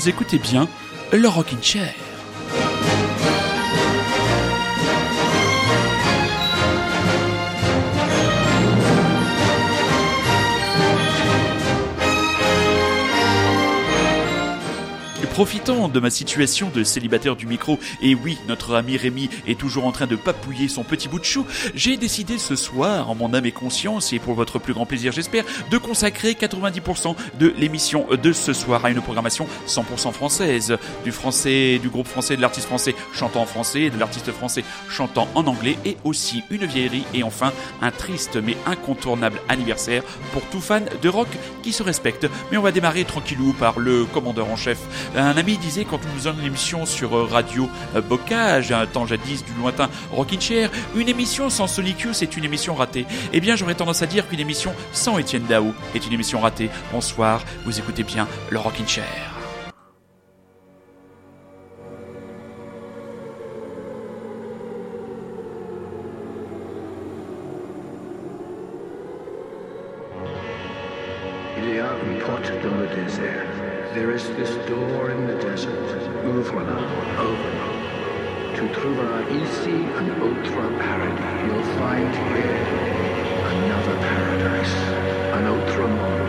vous écoutez bien le Rockin' Chair. Profitant de ma situation de célibataire du micro, et oui, notre ami Rémi est toujours en train de papouiller son petit bout de chou, j'ai décidé ce soir, en mon âme et conscience, et pour votre plus grand plaisir j'espère, de consacrer 90% de l'émission de ce soir à une programmation 100% française, du français, du groupe français, de l'artiste français chantant en français, de l'artiste français chantant en anglais, et aussi une vieillerie, et enfin un triste mais incontournable anniversaire pour tout fan de rock qui se respecte. Mais on va démarrer tranquillou par le commandeur en chef, ami disait quand nous faisons une émission sur euh, Radio euh, Bocage, un temps jadis du lointain Rockin' Chair, une émission sans Solicue c'est une émission ratée. Eh bien j'aurais tendance à dire qu'une émission sans Étienne Dao est une émission ratée. Bonsoir, vous écoutez bien le Rockin' Chair. Une porte dans le désert. There is this door in the desert. Ouvre-la, ouvre-la. Tu trouveras ici un autre paradis. You'll find here another paradise, an autre monde,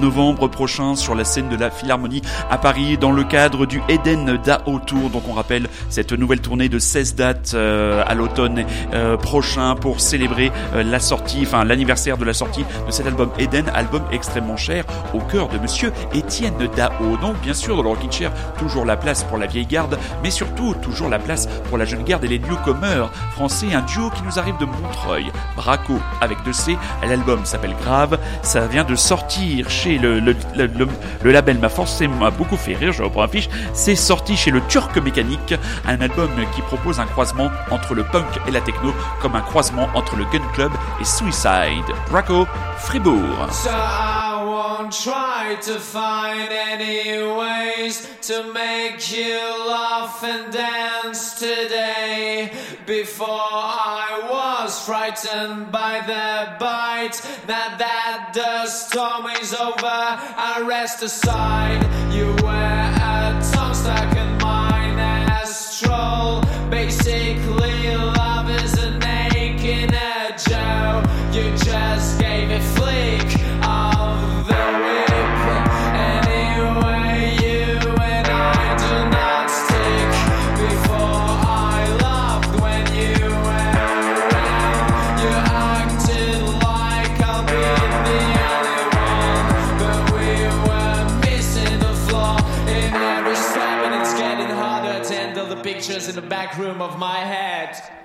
novembre prochain sur la scène de la Philharmonie à Paris dans le cadre du Eden DAO Tour. Donc on rappelle cette nouvelle tournée de 16 dates euh, à l'automne euh, prochain pour célébrer euh, la sortie, enfin l'anniversaire de la sortie de cet album Eden, album extrêmement cher au cœur de monsieur Étienne Dao. Donc bien sûr dans le Chair, toujours la place pour la vieille garde, mais surtout toujours la place pour la jeune garde et les newcomers français, un duo qui nous arrive de Montreuil, Braco avec deux C, l'album s'appelle Grave, ça vient de sortir chez le, label m'a forcément beaucoup fait rire, je reprends la fiche, c'est sorti chez le Turc Mécanique, un album qui propose un croisement entre le punk et la techno, comme un croisement entre le Gun Club et Suicide. Braco, Fribourg. I won't try to find any ways to make you laugh and dance today. Before I was frightened by the bite. Now that the storm is over, I rest aside. You were a tongue stuck in mine as troll. Basically, back room of my head.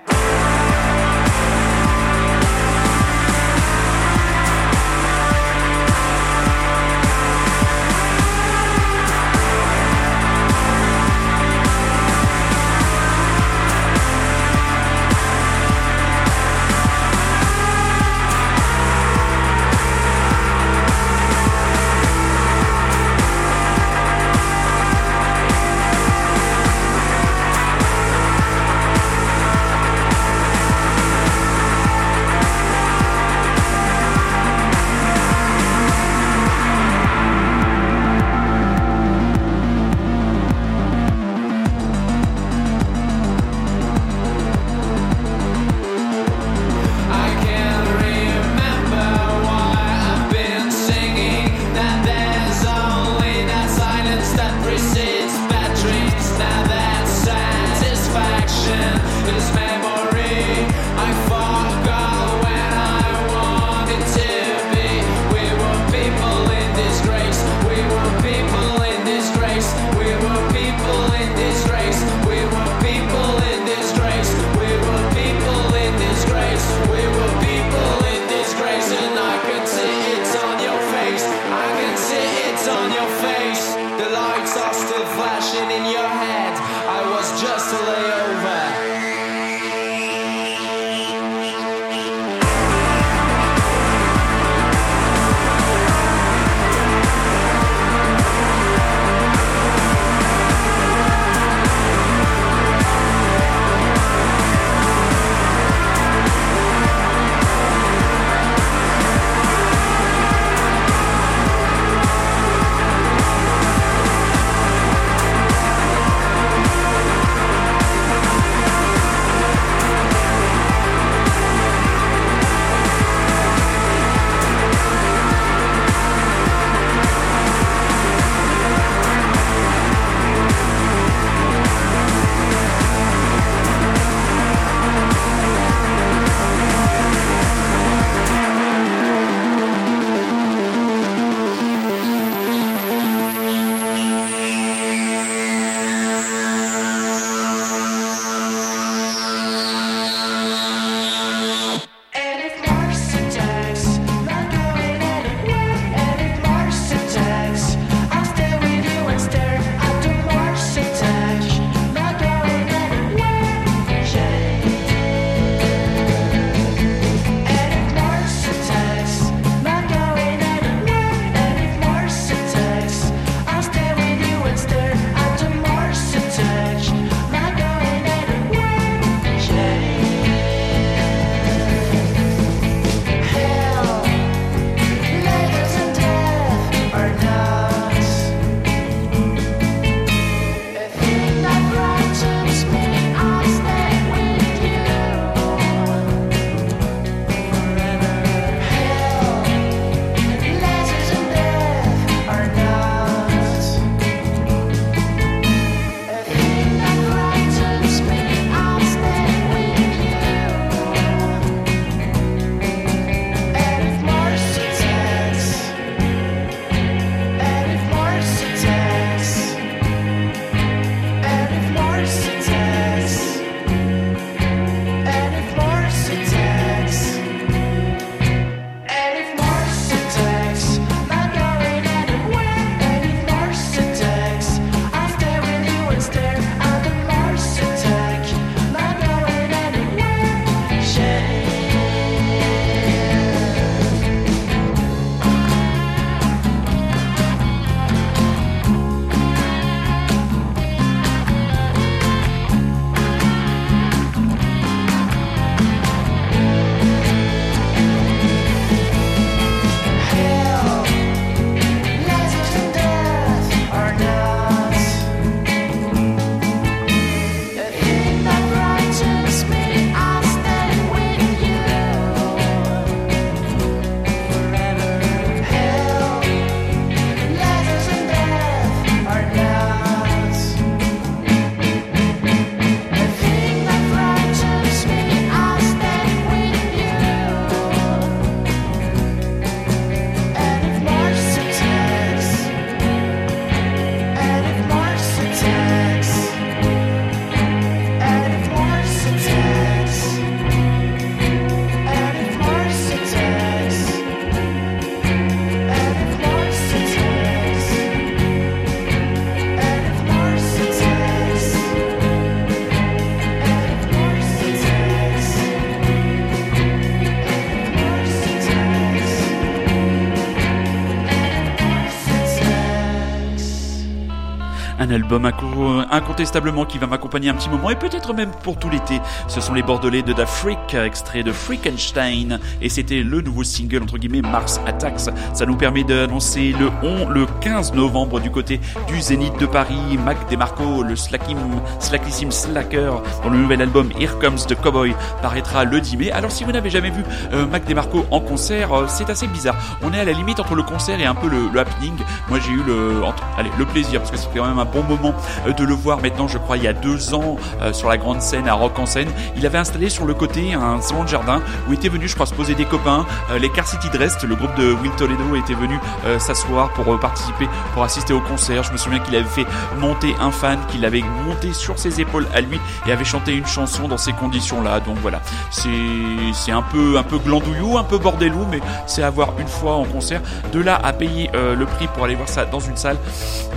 Un album incontestablement qui va m'accompagner un petit moment et peut-être même pour tout l'été. Ce sont les Bordelais de Da Freak, extrait de Freakenstein. Et c'était le nouveau single, entre guillemets, Mars Attacks. Ça nous permet d'annoncer le 11, le 15 novembre du côté du Zénith de Paris, Mac DeMarco, le slackim, slackissime slacker, dont le nouvel album Here Comes the Cowboy paraîtra le 10 mai. Alors si vous n'avez jamais vu euh, Mac DeMarco en concert, euh, c'est assez bizarre. On est à la limite entre le concert et un peu le, happening. Moi j'ai eu le, plaisir, parce que c'était quand même un bon moment euh, de le voir maintenant, je crois, il y a deux ans, sur la grande scène à Rock en scène. Il avait installé sur le côté un salon de jardin où étaient venus, je crois, se poser des copains. les Car City Dressed, le groupe de Will Toledo, était venu s'asseoir pour participer, pour assister au concert. Je me souviens qu'il avait fait monter un fan, qu'il avait monté sur ses épaules à lui et avait chanté une chanson dans ces conditions-là. Donc voilà, c'est un peu un peu glandouillou, un peu bordelou, mais c'est à voir une fois en concert. De là à payer euh, le prix pour aller voir ça dans une salle,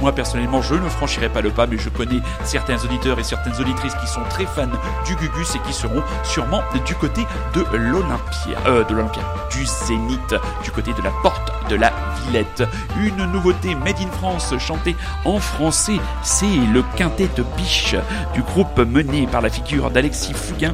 moi personnellement, je ne franchirai pas le pas, mais je connais certains auditeurs et certaines auditrices qui sont très fans du Gugus et qui seront sûrement du côté de l'Olympia, euh, de l'Olympia, du Zénith, du côté de la porte de la Villette. Une nouveauté made in France chantée en français, c'est le quintet Biche du groupe mené par la figure d'Alexis Fugain.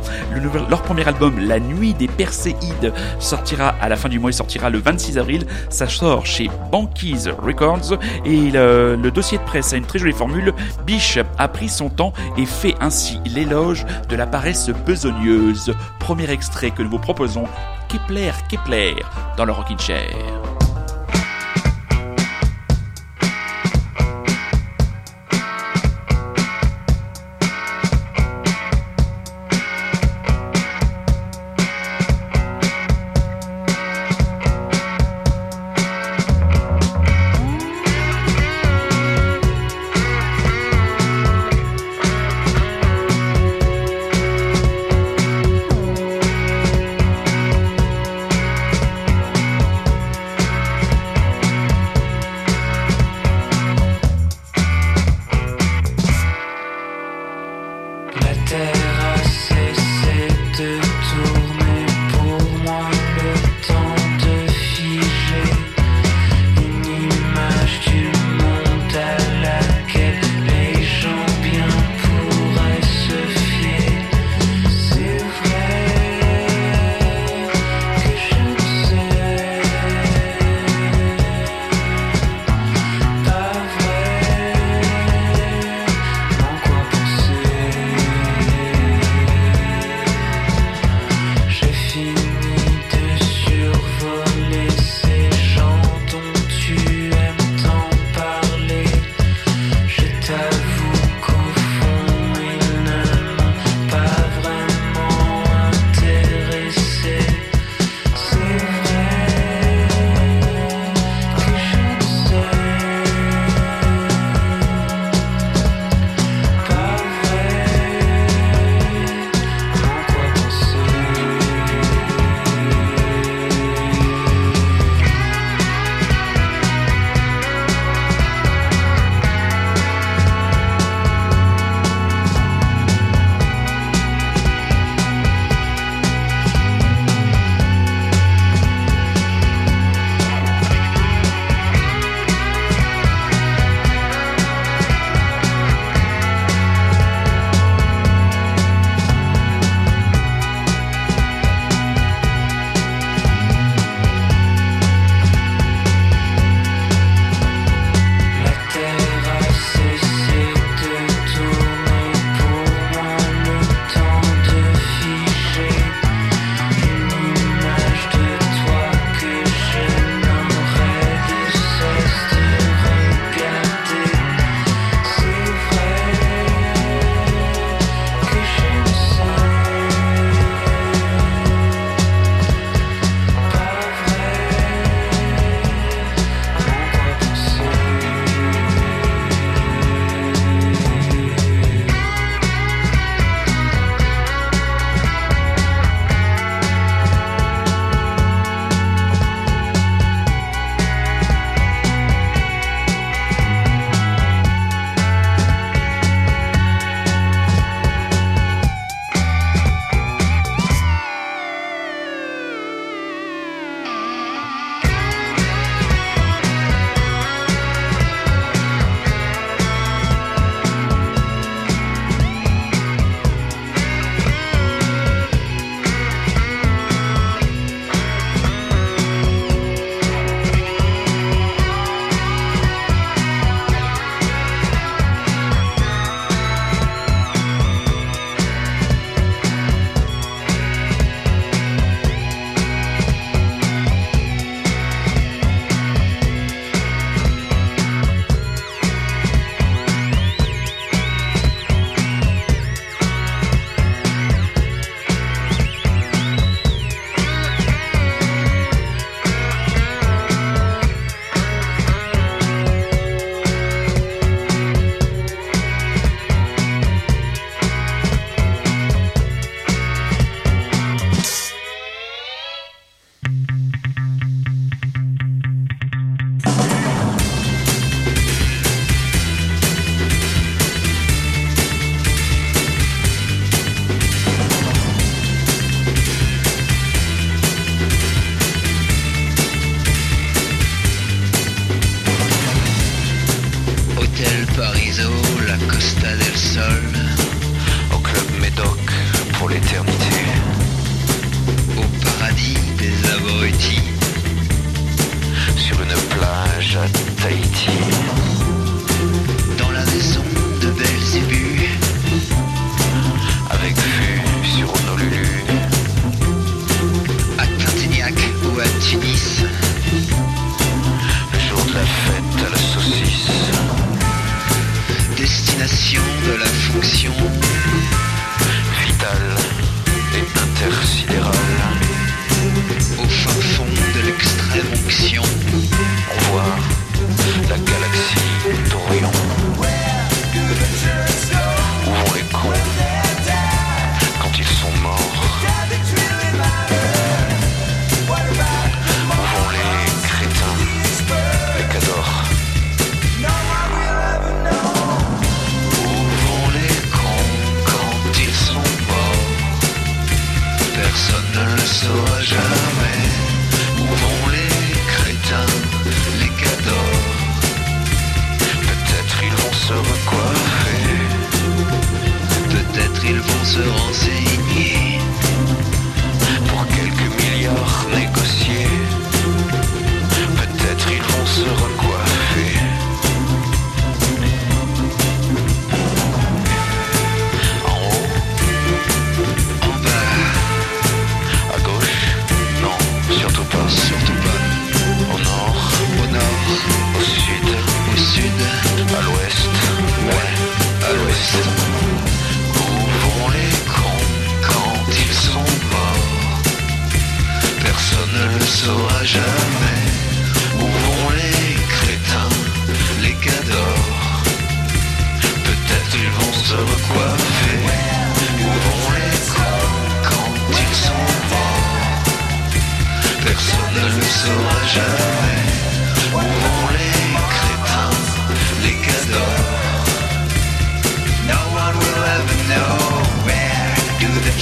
leur premier album, La Nuit des Perséides, sortira à la fin du mois, il sortira le 26 avril. Ça sort chez Banquise Records et le dossier de presse a une très jolie formule. Biche a pris son temps et fait ainsi l'éloge de la paresse besogneuse. Premier extrait que nous vous proposons, Kepler Kepler dans le Rockin' Chair.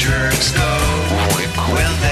Do the jerks go. Où vont les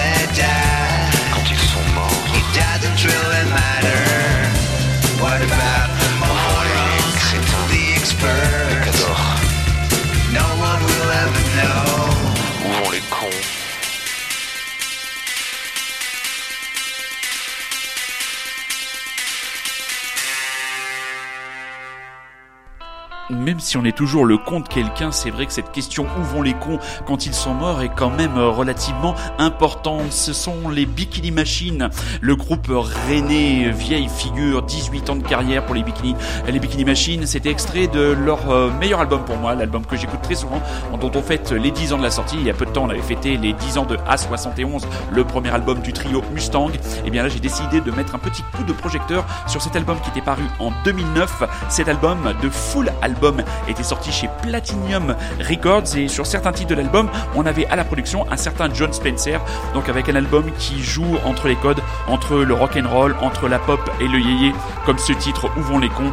Si on est toujours le con de quelqu'un, c'est vrai que cette question où vont les cons quand ils sont morts est quand même euh, relativement importante. Ce sont les Bikini Machines, le groupe rennais, vieille figure, 18 ans de carrière pour les Bikini. Les Bikini Machines, c'était extrait de leur euh, meilleur album pour moi, l'album que j'écoute très souvent, dont on fête les 10 ans de la sortie. Il y a peu de temps, on avait fêté les 10 ans de A71, le premier album du trio Mustang. Et bien là, j'ai décidé de mettre un petit coup de projecteur sur cet album qui était paru en 2009. Cet album de full album était sorti chez Platinum Records. Et sur certains titres de l'album, on avait à la production un certain John Spencer, donc avec un album qui joue entre les codes, entre le rock and roll, entre la pop et le yéyé, comme ce titre Où vont les cons?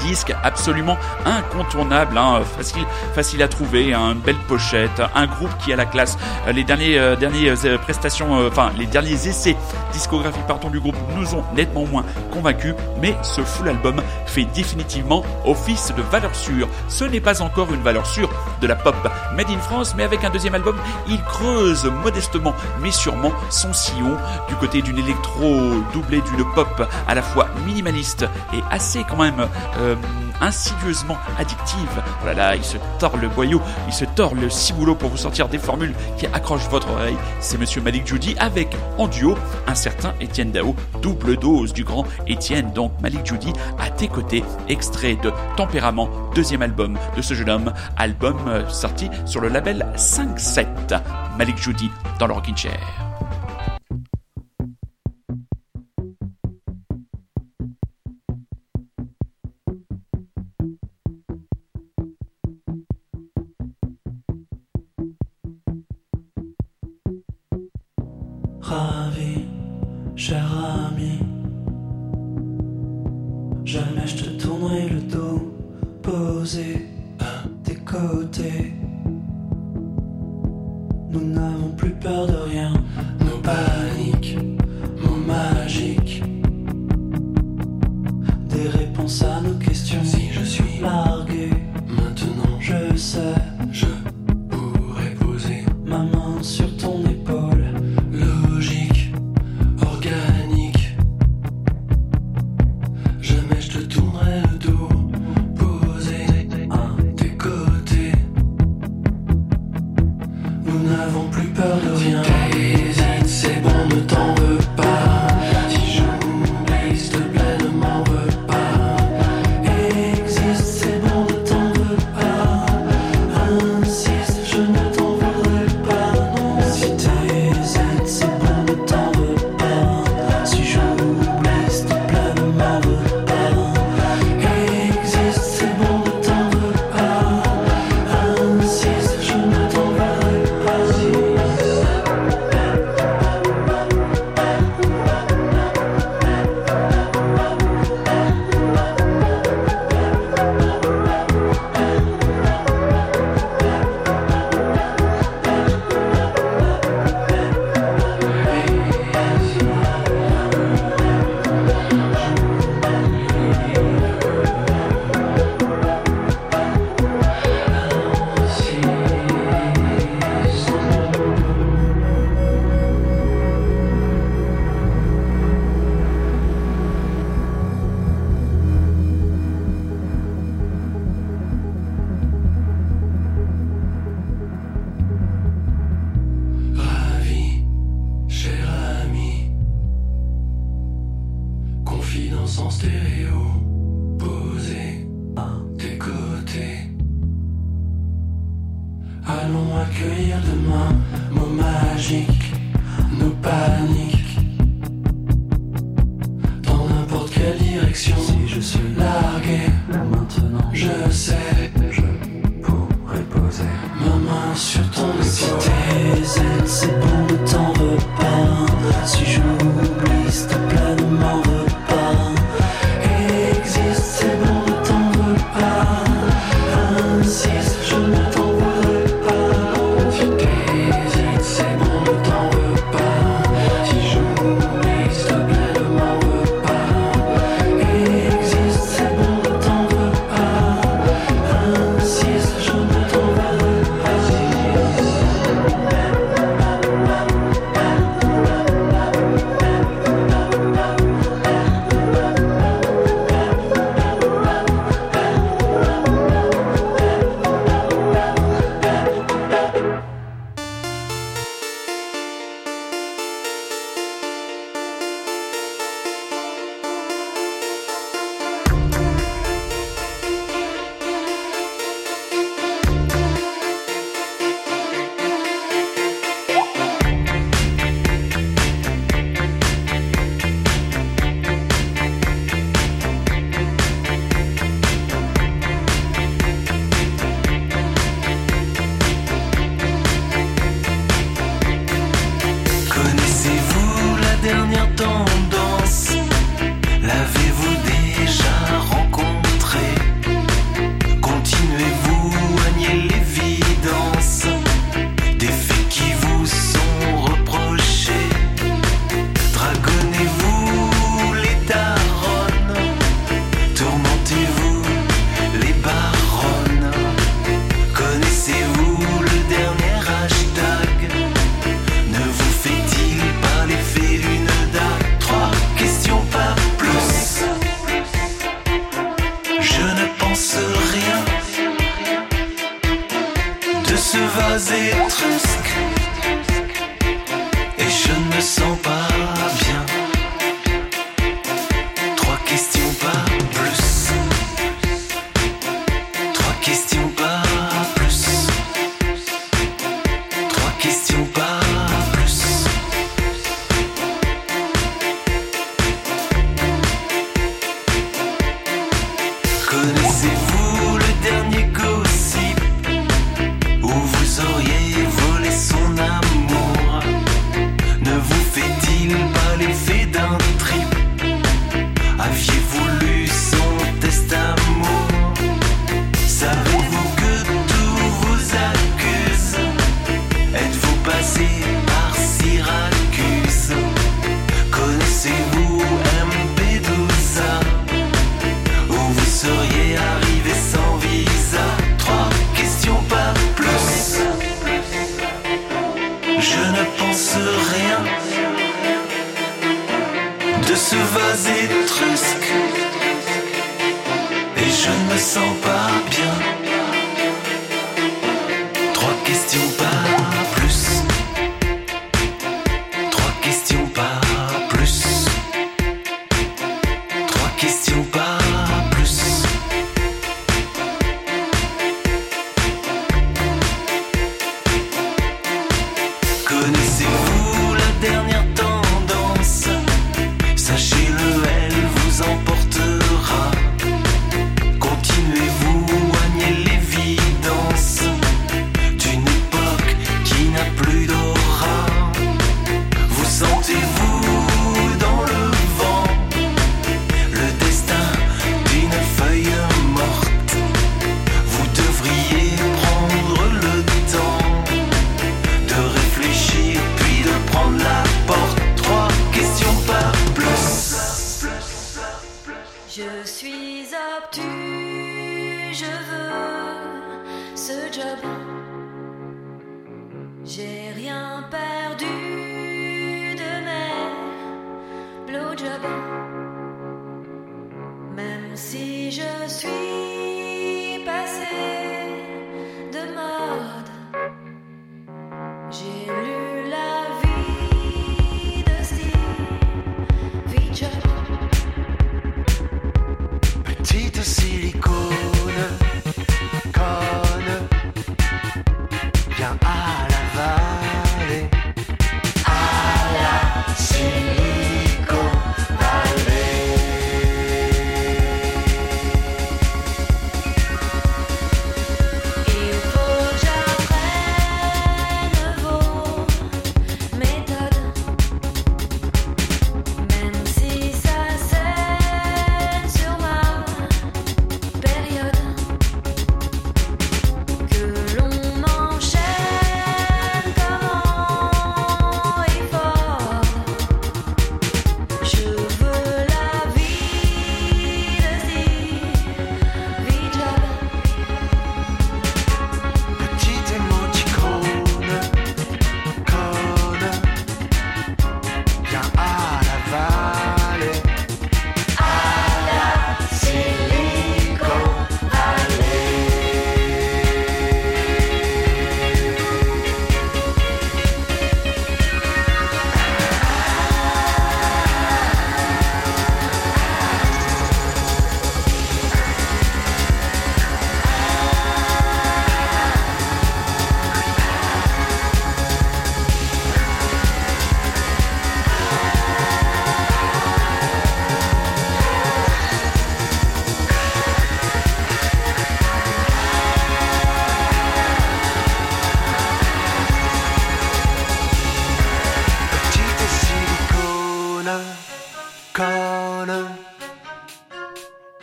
Disque absolument incontournable, hein, facile, facile à trouver, hein, une belle pochette, un groupe qui a la classe. Euh, Les derniers, euh, derniers euh, prestations, enfin les derniers essais discographiques pardon du groupe nous ont nettement moins convaincus, mais ce full album fait définitivement office de valeur sûre. Ce n'est pas encore une valeur sûre de la pop made in France, mais avec un deuxième album, il creuse modestement mais sûrement son sillon du côté d'une électro doublée d'une pop à la fois minimaliste et assez quand même insidieusement addictive. Oh là là, il se tord le boyau, il se tord le ciboulot pour vous sortir des formules qui accrochent votre oreille. C'est Monsieur Malik Judy avec en duo un certain Étienne Dao, double dose du grand Étienne. Donc Malik Judy à tes côtés, extrait de Tempérament, deuxième album de ce jeune homme, album euh, sorti sur le label 5-7. Malik Judy dans le Rockin' Chair.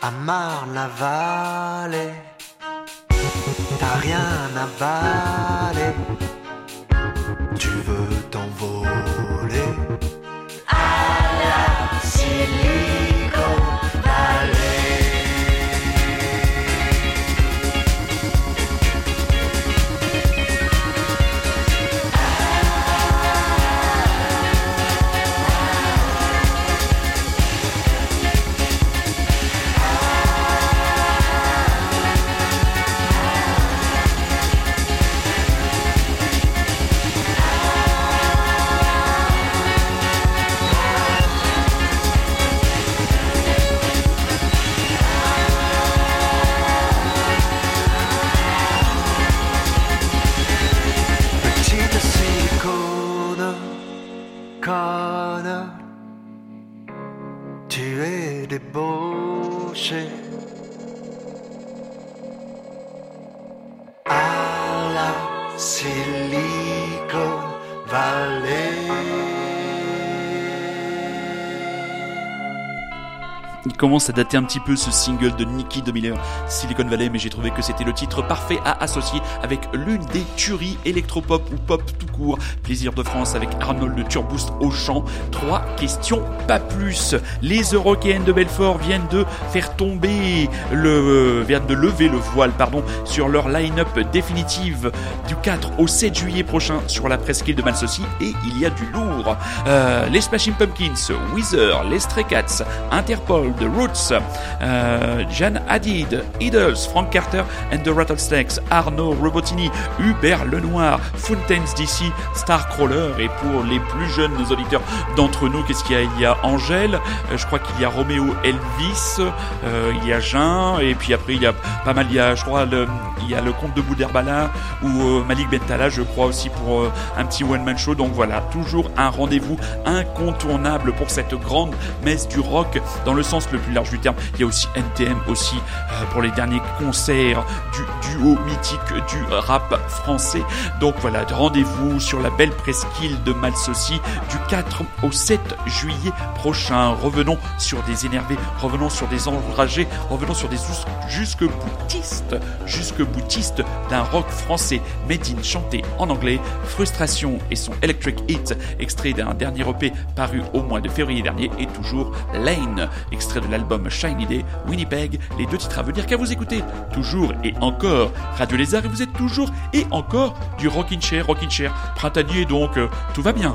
À Marne-la-Vallée, t'as rien à valer, commence à dater un petit peu ce single de Nicky de Miller, Silicon Valley, mais j'ai trouvé que c'était le titre parfait à associer avec l'une des tueries électropop ou pop tout court. Plaisir de France avec Arnold de Turboost au chant. Trois questions, pas plus. Les Européennes de Belfort viennent de faire tomber le, viennent de lever le voile, pardon, sur leur line-up définitive du 4 au 7 juillet prochain sur la presqu'île de Malsaucy et il y a du lourd. Euh, les Smashing Pumpkins, Weezer, les Stray Cats, Interpol, The Roots, euh, Jan Hadid, Idols, Frank Carter and the Rattlesnakes, Arnaud Robotini, Hubert Lenoir, Fountains DC, Starcrawler. Et pour les plus jeunes auditeurs d'entre nous, qu'est-ce qu'il y a? Il y a Angèle, euh, je crois qu'il y a Roméo Elvis, euh, il y a Jean et puis après il y a pas mal, il y a je crois le, il y a le comte de Boudherbala ou euh, Malik Bentala je crois aussi pour un petit one man show. Donc voilà toujours un rendez-vous incontournable pour cette grande messe du rock dans le sens le plus large du terme. Il y a aussi NTM aussi euh, pour les derniers concerts du duo mythique du rap français. Donc voilà rendez-vous sur la belle presqu'île de Malsaucy du 4 au 7 juillet prochain. Revenons sur des énervés revenons sur des enragés revenons sur des jusque boutistes jusque boutistes d'un rock français. Made in chanté en anglais. Frustration et son Electric Hit extrait d'un dernier EP paru au mois de février dernier et toujours Lane. Extrait de l'album Shiny Day Winnipeg les deux titres à venir car vous écoutez toujours et encore Radio Lézard et vous êtes toujours et encore du Rockin' Chair Rockin' Chair. Printanier donc euh, tout va bien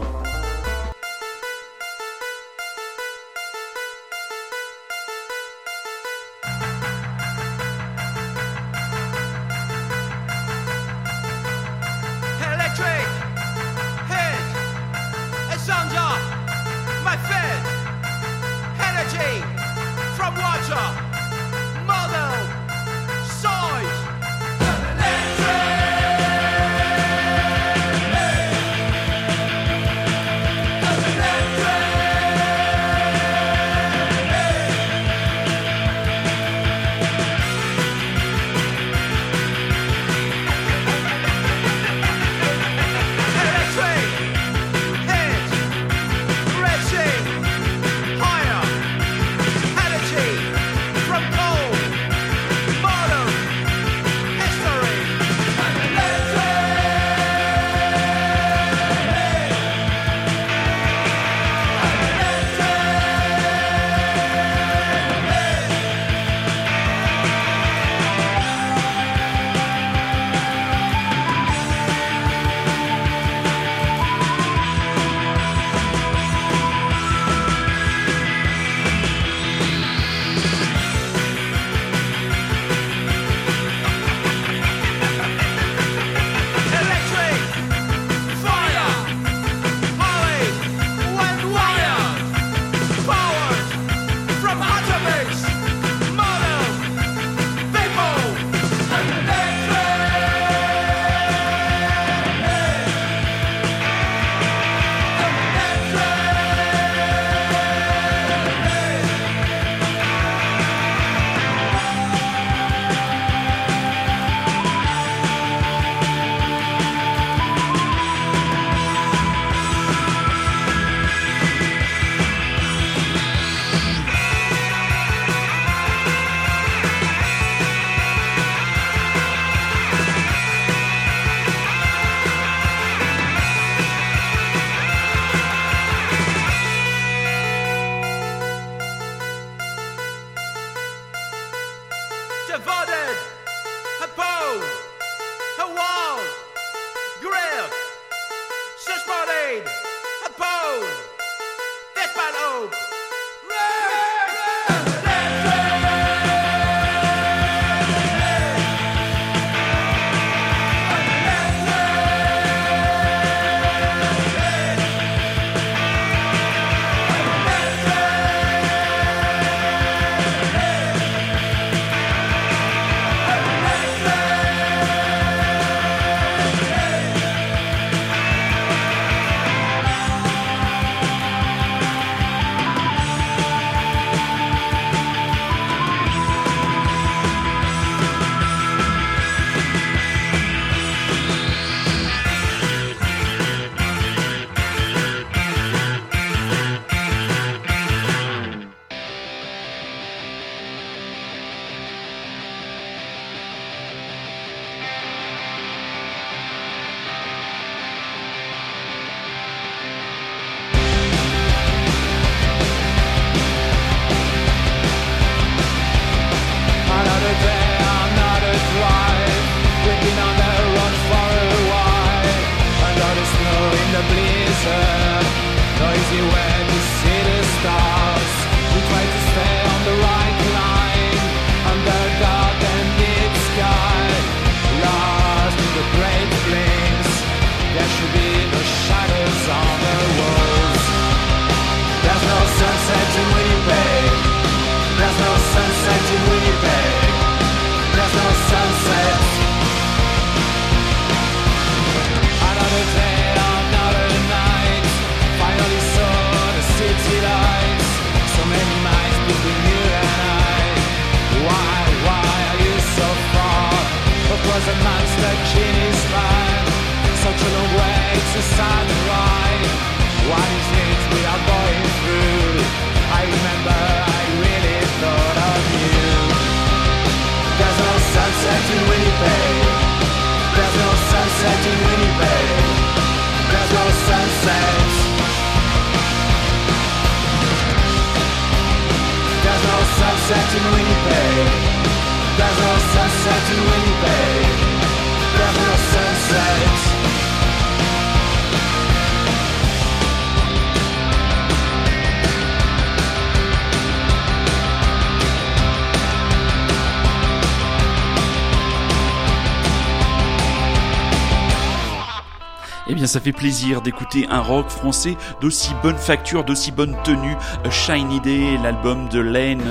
ça fait plaisir d'écouter un rock français d'aussi bonne facture, d'aussi bonne tenue. A Shiny Day, l'album de Lane,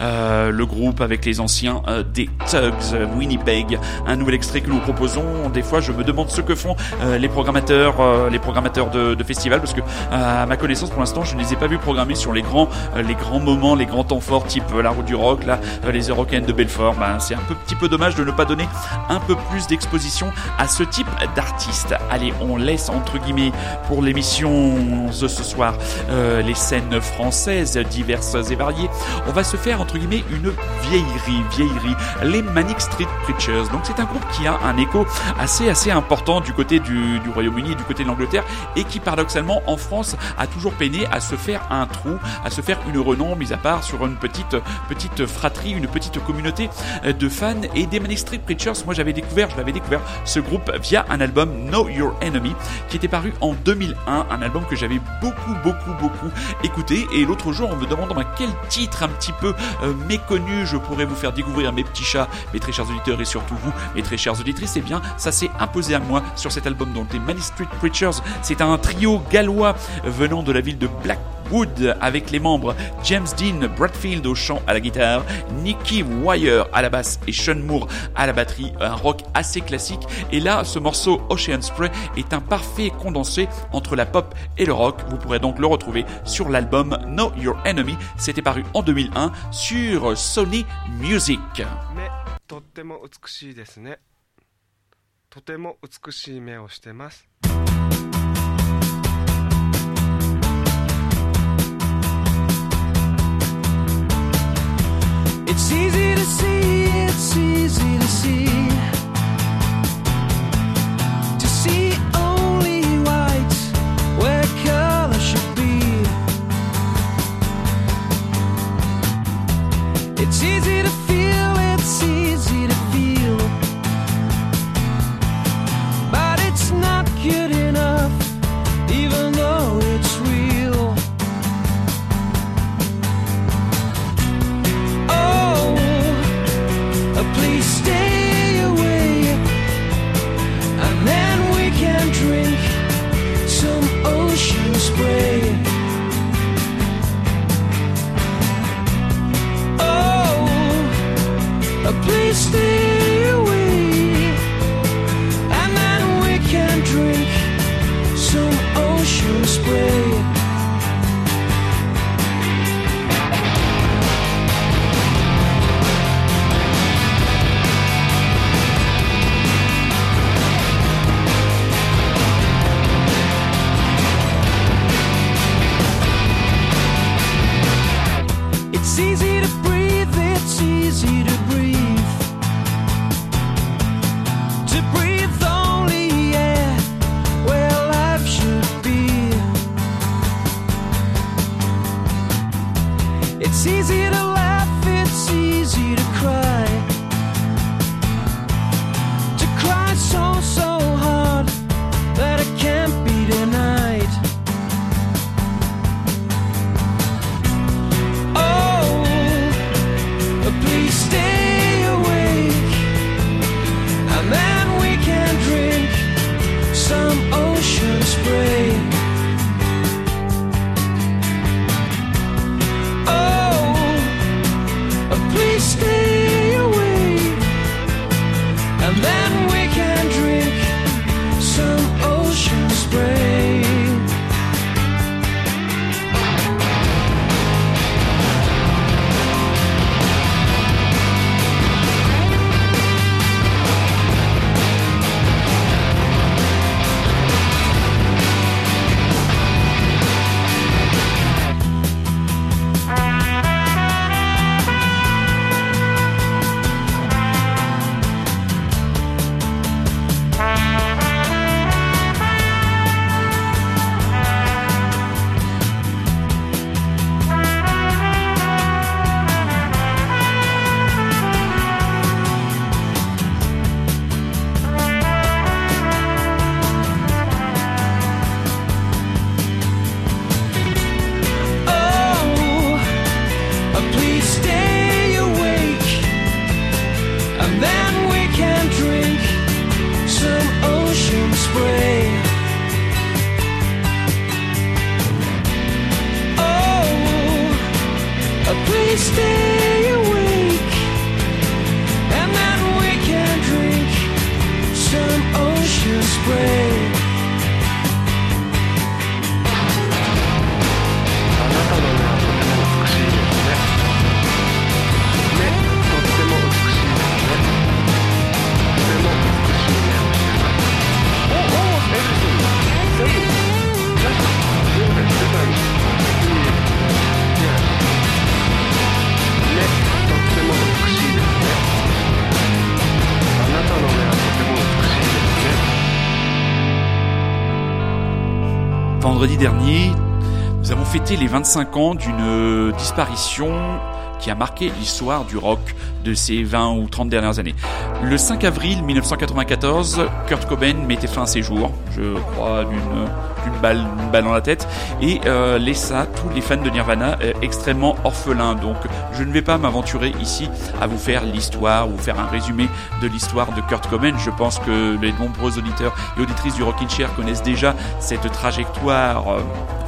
euh, le groupe avec les anciens euh, des Tugs, euh, Winnipeg. Un nouvel extrait que nous proposons. Des fois, je me demande ce que font euh, les programmateurs, euh, les programmateurs de, de festivals, parce que à ma connaissance, pour l'instant, je ne les ai pas vus programmer sur les grands, euh, les grands moments, les grands temps forts, type euh, la route du rock, là, euh, les Eurocaines de Belfort. Ben, c'est un peu, petit peu dommage de ne pas donner un peu plus d'exposition à ce type d'artiste. Allez, on laisse entre guillemets pour l'émission de ce soir euh, les scènes françaises diverses et variées. On va se faire entre guillemets une vieillerie, vieillerie, les Manic Street Preachers. Donc c'est un groupe qui a un écho assez assez important du côté du, du Royaume-Uni, du côté de l'Angleterre et qui paradoxalement en France a toujours peiné à se faire un trou, à se faire une renom, mis à part sur une petite petite fratrie, une petite communauté de fans et des Manic Street Preachers. Moi j'avais découvert, je l'avais découvert ce groupe via un album Know Your Enemy qui était paru en 2001, un album que j'avais beaucoup beaucoup beaucoup écouté et l'autre jour en me demandant bah, quel titre un petit peu euh, méconnu je pourrais vous faire découvrir mes petits chats, mes très chers auditeurs et surtout vous, mes très chères auditrices, et bien ça s'est imposé à moi sur cet album donc les Manic Street Preachers. C'est un trio gallois venant de la ville de Blackwood avec les membres James Dean Bradfield au chant à la guitare, Nicky Wire à la basse et Sean Moore à la batterie, un rock assez classique. Et là, ce morceau Ocean Spray est un parfait condensé entre la pop et le rock. Vous pourrez donc le retrouver sur l'album Know Your Enemy. C'était paru en 2001 sur Sony Music. 目とっても美しいですねとても美しい目をしてます It's easy to see, it's easy to see. Please stay away, and then we can drink some ocean spray. 25 ans d'une euh, disparition qui a marqué l'histoire du rock de ces 20 ou 30 dernières années. Le 5 avril 1994, Kurt Cobain mettait fin à ses jours, je crois d'une d'une balle, dans la tête, et euh, laissa tous les fans de Nirvana euh, extrêmement orphelins. Donc je ne vais pas m'aventurer ici à vous faire l'histoire, ou faire un résumé de l'histoire de Kurt Cobain. Je pense que les nombreux auditeurs et auditrices du Rockin' Chair connaissent déjà cette trajectoire euh,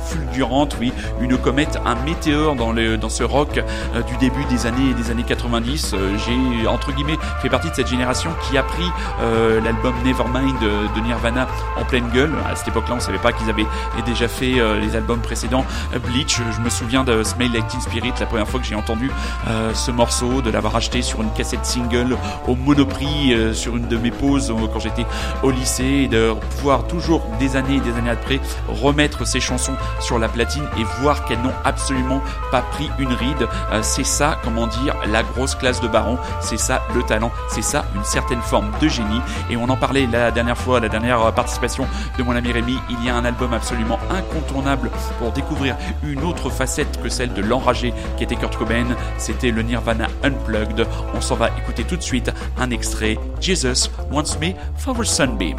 fulgurante, oui, une comète, un météore dans, le, dans ce rock du début des années, des années 90. Euh, J'ai, entre guillemets, fait partie de cette génération qui a pris l'album Nevermind de, Nirvana en pleine gueule. À cette époque-là, on savait pas qu'ils déjà fait euh, les albums précédents. Euh, Bleach, je me souviens de Smell Like Teen Spirit, la première fois que j'ai entendu euh, ce morceau, de l'avoir acheté sur une cassette single au Monoprix euh, sur une de mes pauses euh, quand j'étais au lycée, de pouvoir toujours des années et des années après remettre ces chansons sur la platine et voir qu'elles n'ont absolument pas pris une ride. Euh, c'est ça, comment dire, la grosse classe de baron, c'est ça le talent, c'est ça une certaine forme de génie. Et on en parlait la dernière fois, la dernière participation de mon ami Rémi, il y a un album absolument incontournable pour découvrir une autre facette que celle de l'enragé qui était Kurt Cobain, c'était le Nirvana Unplugged. On s'en va écouter tout de suite un extrait, Jesus Wants Me for a Sunbeam.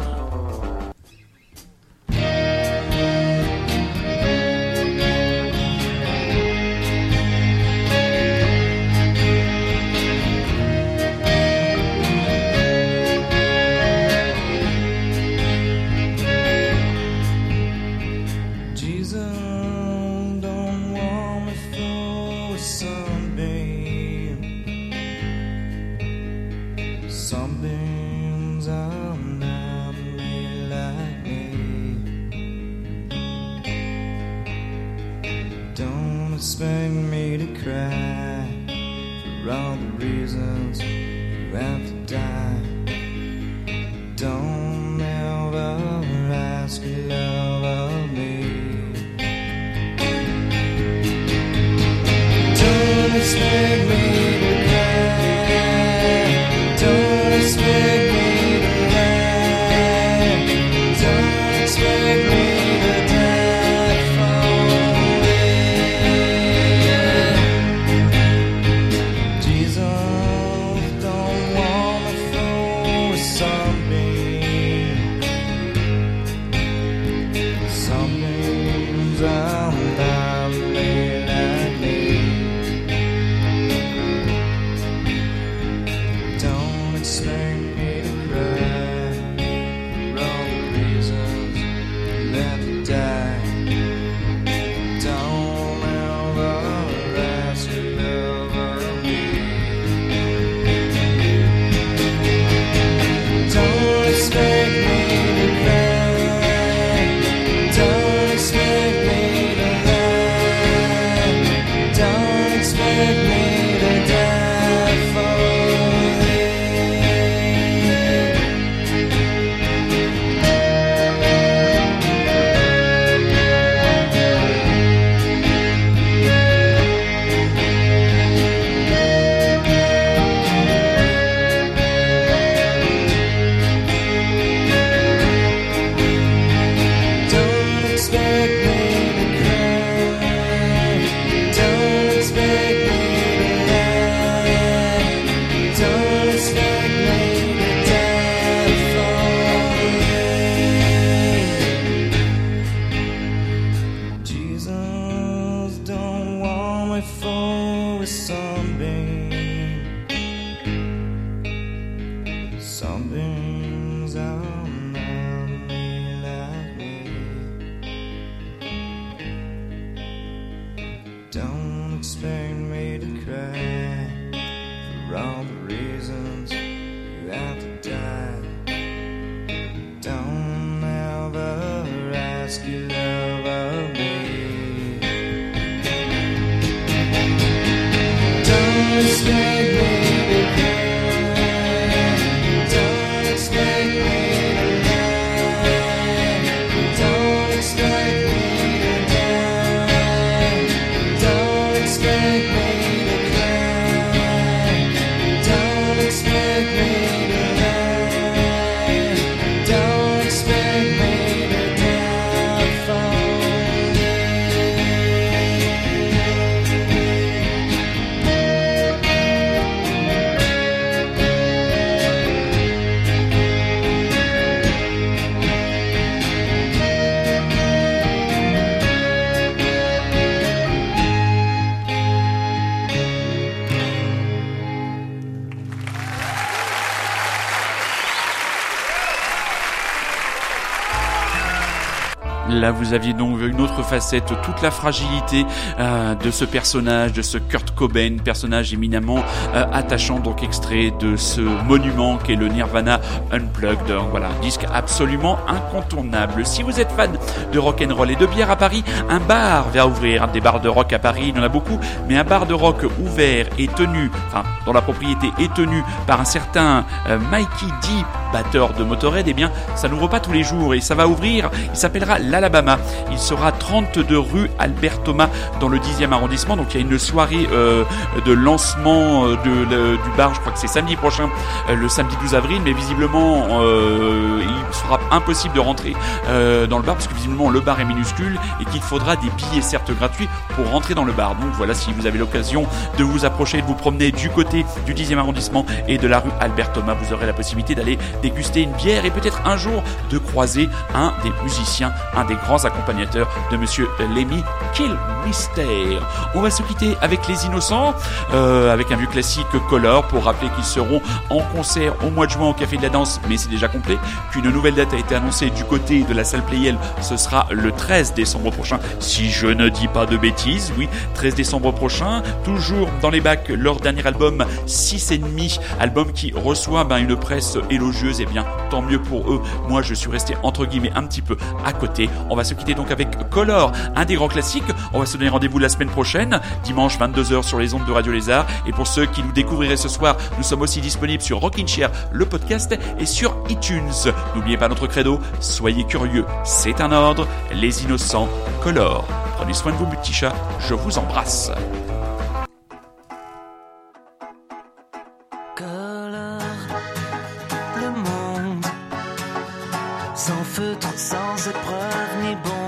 Là, vous aviez donc une autre facette, toute la fragilité euh, de ce personnage, de ce Kurt Cobain, personnage éminemment euh, attachant, donc extrait de ce monument qu'est le Nirvana Unplugged. Voilà, un disque absolument incontournable. Si vous êtes fan de rock and roll et de bière à Paris, un bar va ouvrir. Des bars de rock à Paris, il y en a beaucoup, mais un bar de rock ouvert et tenu, enfin, dont la propriété est tenue par un certain euh, Mikey D, batteur de Motorhead, eh bien, ça n'ouvre pas tous les jours et ça va ouvrir. Il s'appellera l'Alabama. Il sera 32 rue Albert Thomas dans le 10e arrondissement. Donc il y a une soirée euh, de lancement euh, du bar. Je crois que c'est samedi prochain, euh, le samedi 12 avril. Mais visiblement, il sera impossible de rentrer dans le bar parce que visiblement le bar est minuscule et qu'il faudra des billets certes gratuits pour rentrer dans le bar. Donc voilà, si vous avez l'occasion de vous approcher, de vous promener du côté du 10e arrondissement et de la rue Albert Thomas, vous aurez la possibilité d'aller déguster une bière et peut-être un jour de croiser un des musiciens, un des grands accompagnateurs de Monsieur Lemmy Kilmister. On va se quitter avec Les Innocents, euh, avec un vieux classique Color pour rappeler qu'ils seront en concert au mois de juin au Café de la Danse, mais c'est déjà complet, qu'une nouvelle date a été annoncée du côté de la salle Playel, ce sera le 13 décembre prochain, si je ne dis pas de bêtises, oui, 13 décembre prochain, toujours dans les bacs, leur dernier album 6 et demi, album qui reçoit ben, une presse élogieuse, et bien tant mieux pour eux, moi je suis resté entre guillemets un petit peu à côté, on va se quitter donc avec Color, un des grands classiques. On va se donner rendez-vous la semaine prochaine, dimanche 22h sur les ondes de Radio Lézard. Et pour ceux qui nous découvriraient ce soir, nous sommes aussi disponibles sur Rockin' Chair, le podcast, et sur iTunes. N'oubliez pas notre credo, soyez curieux, c'est un ordre. Les innocents Color. Prenez soin de vos petits chats, je vous embrasse. sans feutre, sans épreuve ni bon.